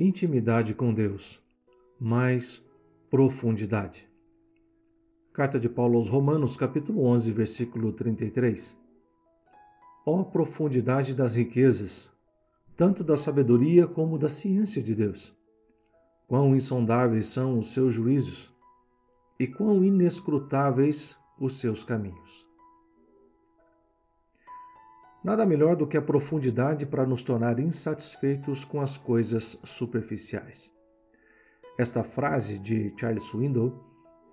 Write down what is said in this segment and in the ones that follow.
Intimidade com Deus, mais profundidade. Carta de Paulo aos Romanos, capítulo 11, versículo 33. Ó profundidade das riquezas, tanto da sabedoria como da ciência de Deus. Quão insondáveis são os seus juízos e quão inescrutáveis os seus caminhos. Nada melhor do que a profundidade para nos tornar insatisfeitos com as coisas superficiais. Esta frase de Charles Swindoll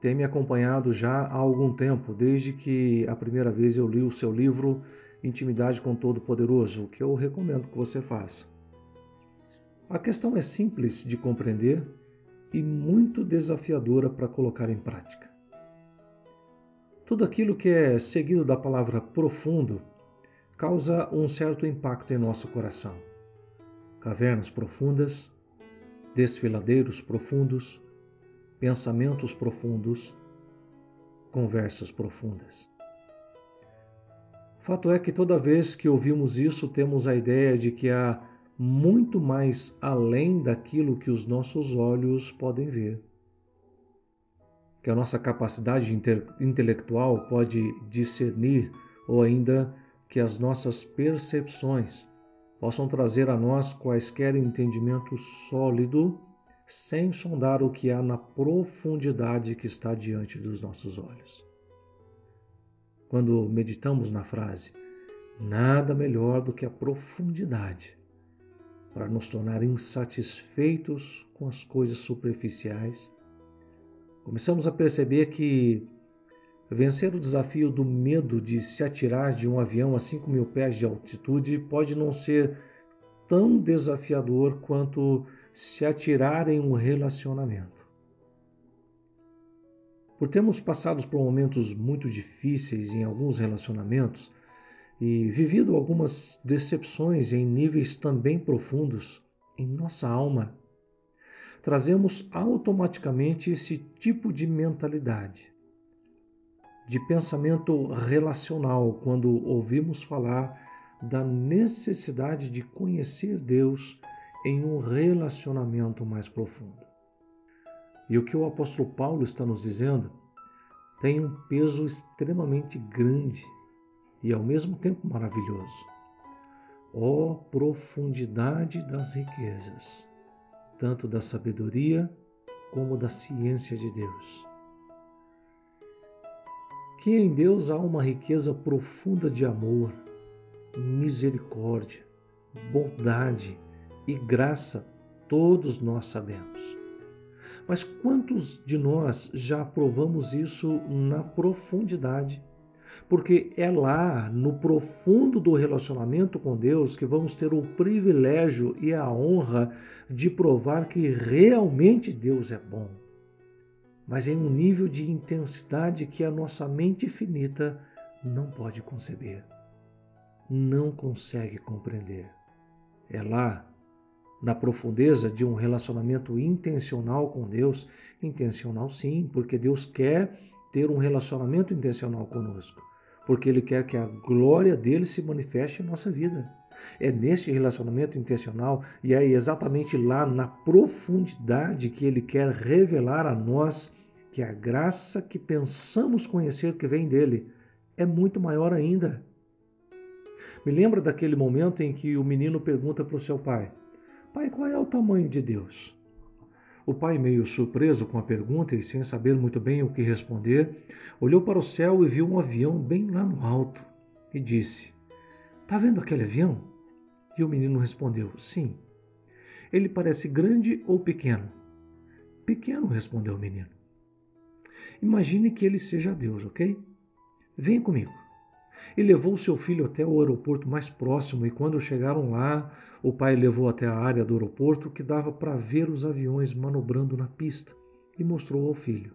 tem me acompanhado já há algum tempo, desde que a primeira vez eu li o seu livro Intimidade com Todo-Poderoso, que eu recomendo que você faça. A questão é simples de compreender e muito desafiadora para colocar em prática. Tudo aquilo que é seguido da palavra profundo causa um certo impacto em nosso coração. Cavernas profundas, desfiladeiros profundos, pensamentos profundos, conversas profundas. Fato é que toda vez que ouvimos isso, temos a ideia de que há muito mais além daquilo que os nossos olhos podem ver. Que a nossa capacidade intelectual pode discernir ou ainda que as nossas percepções possam trazer a nós quaisquer entendimento sólido, sem sondar o que há na profundidade que está diante dos nossos olhos. Quando meditamos na frase, nada melhor do que a profundidade para nos tornar insatisfeitos com as coisas superficiais, começamos a perceber que Vencer o desafio do medo de se atirar de um avião a 5 mil pés de altitude pode não ser tão desafiador quanto se atirar em um relacionamento. Por termos passado por momentos muito difíceis em alguns relacionamentos e vivido algumas decepções em níveis também profundos em nossa alma, trazemos automaticamente esse tipo de mentalidade de pensamento relacional quando ouvimos falar da necessidade de conhecer Deus em um relacionamento mais profundo. E o que o apóstolo Paulo está nos dizendo tem um peso extremamente grande e ao mesmo tempo maravilhoso. Ó oh, profundidade das riquezas, tanto da sabedoria como da ciência de Deus que em Deus há uma riqueza profunda de amor, misericórdia, bondade e graça, todos nós sabemos. Mas quantos de nós já provamos isso na profundidade? Porque é lá, no profundo do relacionamento com Deus, que vamos ter o privilégio e a honra de provar que realmente Deus é bom mas em um nível de intensidade que a nossa mente finita não pode conceber, não consegue compreender. É lá, na profundeza de um relacionamento intencional com Deus, intencional sim, porque Deus quer ter um relacionamento intencional conosco, porque Ele quer que a glória dele se manifeste em nossa vida. É neste relacionamento intencional e é exatamente lá na profundidade que Ele quer revelar a nós que a graça que pensamos conhecer que vem dele é muito maior ainda. Me lembra daquele momento em que o menino pergunta para o seu pai: Pai, qual é o tamanho de Deus? O pai, meio surpreso com a pergunta e sem saber muito bem o que responder, olhou para o céu e viu um avião bem lá no alto e disse: Está vendo aquele avião? E o menino respondeu: Sim. Ele parece grande ou pequeno? Pequeno, respondeu o menino. Imagine que ele seja Deus, ok? Venha comigo. E levou seu filho até o aeroporto mais próximo, e quando chegaram lá, o pai levou até a área do aeroporto que dava para ver os aviões manobrando na pista e mostrou ao filho.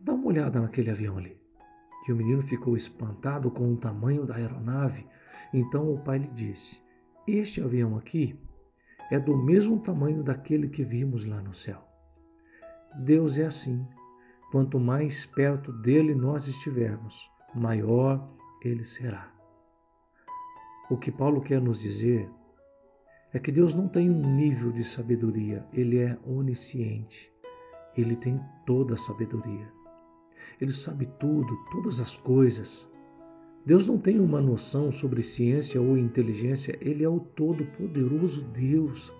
Dá uma olhada naquele avião ali. E o menino ficou espantado com o tamanho da aeronave. Então o pai lhe disse: Este avião aqui é do mesmo tamanho daquele que vimos lá no céu. Deus é assim quanto mais perto dele nós estivermos, maior ele será. O que Paulo quer nos dizer é que Deus não tem um nível de sabedoria, ele é onisciente. Ele tem toda a sabedoria. Ele sabe tudo, todas as coisas. Deus não tem uma noção sobre ciência ou inteligência, ele é o todo-poderoso Deus.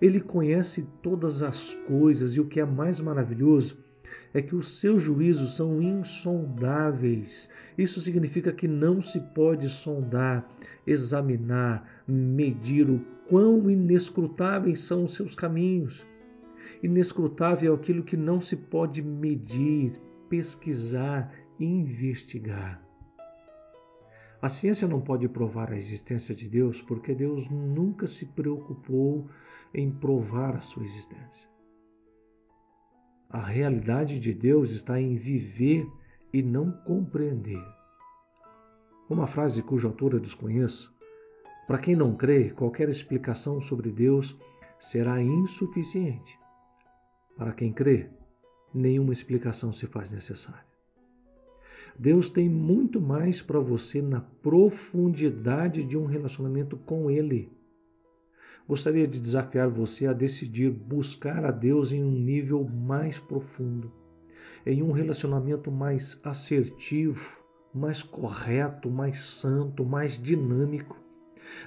Ele conhece todas as coisas e o que é mais maravilhoso é que os seus juízos são insondáveis. Isso significa que não se pode sondar, examinar, medir o quão inescrutáveis são os seus caminhos. Inescrutável é aquilo que não se pode medir, pesquisar, investigar. A ciência não pode provar a existência de Deus porque Deus nunca se preocupou em provar a sua existência. A realidade de Deus está em viver e não compreender. Uma frase cuja autora desconheço. Para quem não crê, qualquer explicação sobre Deus será insuficiente. Para quem crê, nenhuma explicação se faz necessária. Deus tem muito mais para você na profundidade de um relacionamento com Ele. Gostaria de desafiar você a decidir buscar a Deus em um nível mais profundo, em um relacionamento mais assertivo, mais correto, mais santo, mais dinâmico.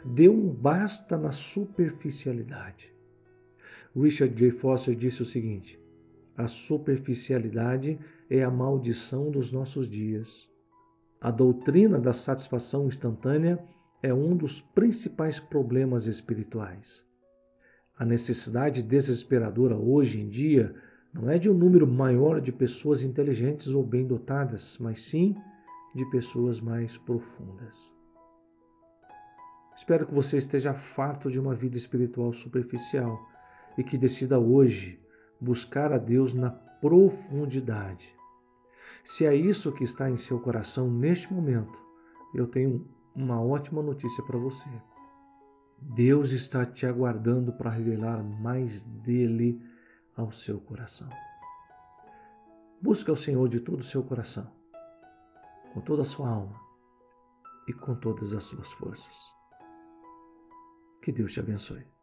Dê um basta na superficialidade. Richard J. Foster disse o seguinte: a superficialidade é a maldição dos nossos dias. A doutrina da satisfação instantânea é um dos principais problemas espirituais. A necessidade desesperadora hoje em dia não é de um número maior de pessoas inteligentes ou bem dotadas, mas sim de pessoas mais profundas. Espero que você esteja farto de uma vida espiritual superficial e que decida hoje buscar a Deus na profundidade. Se é isso que está em seu coração neste momento, eu tenho uma ótima notícia para você. Deus está te aguardando para revelar mais dele ao seu coração. Busque ao Senhor de todo o seu coração, com toda a sua alma e com todas as suas forças. Que Deus te abençoe.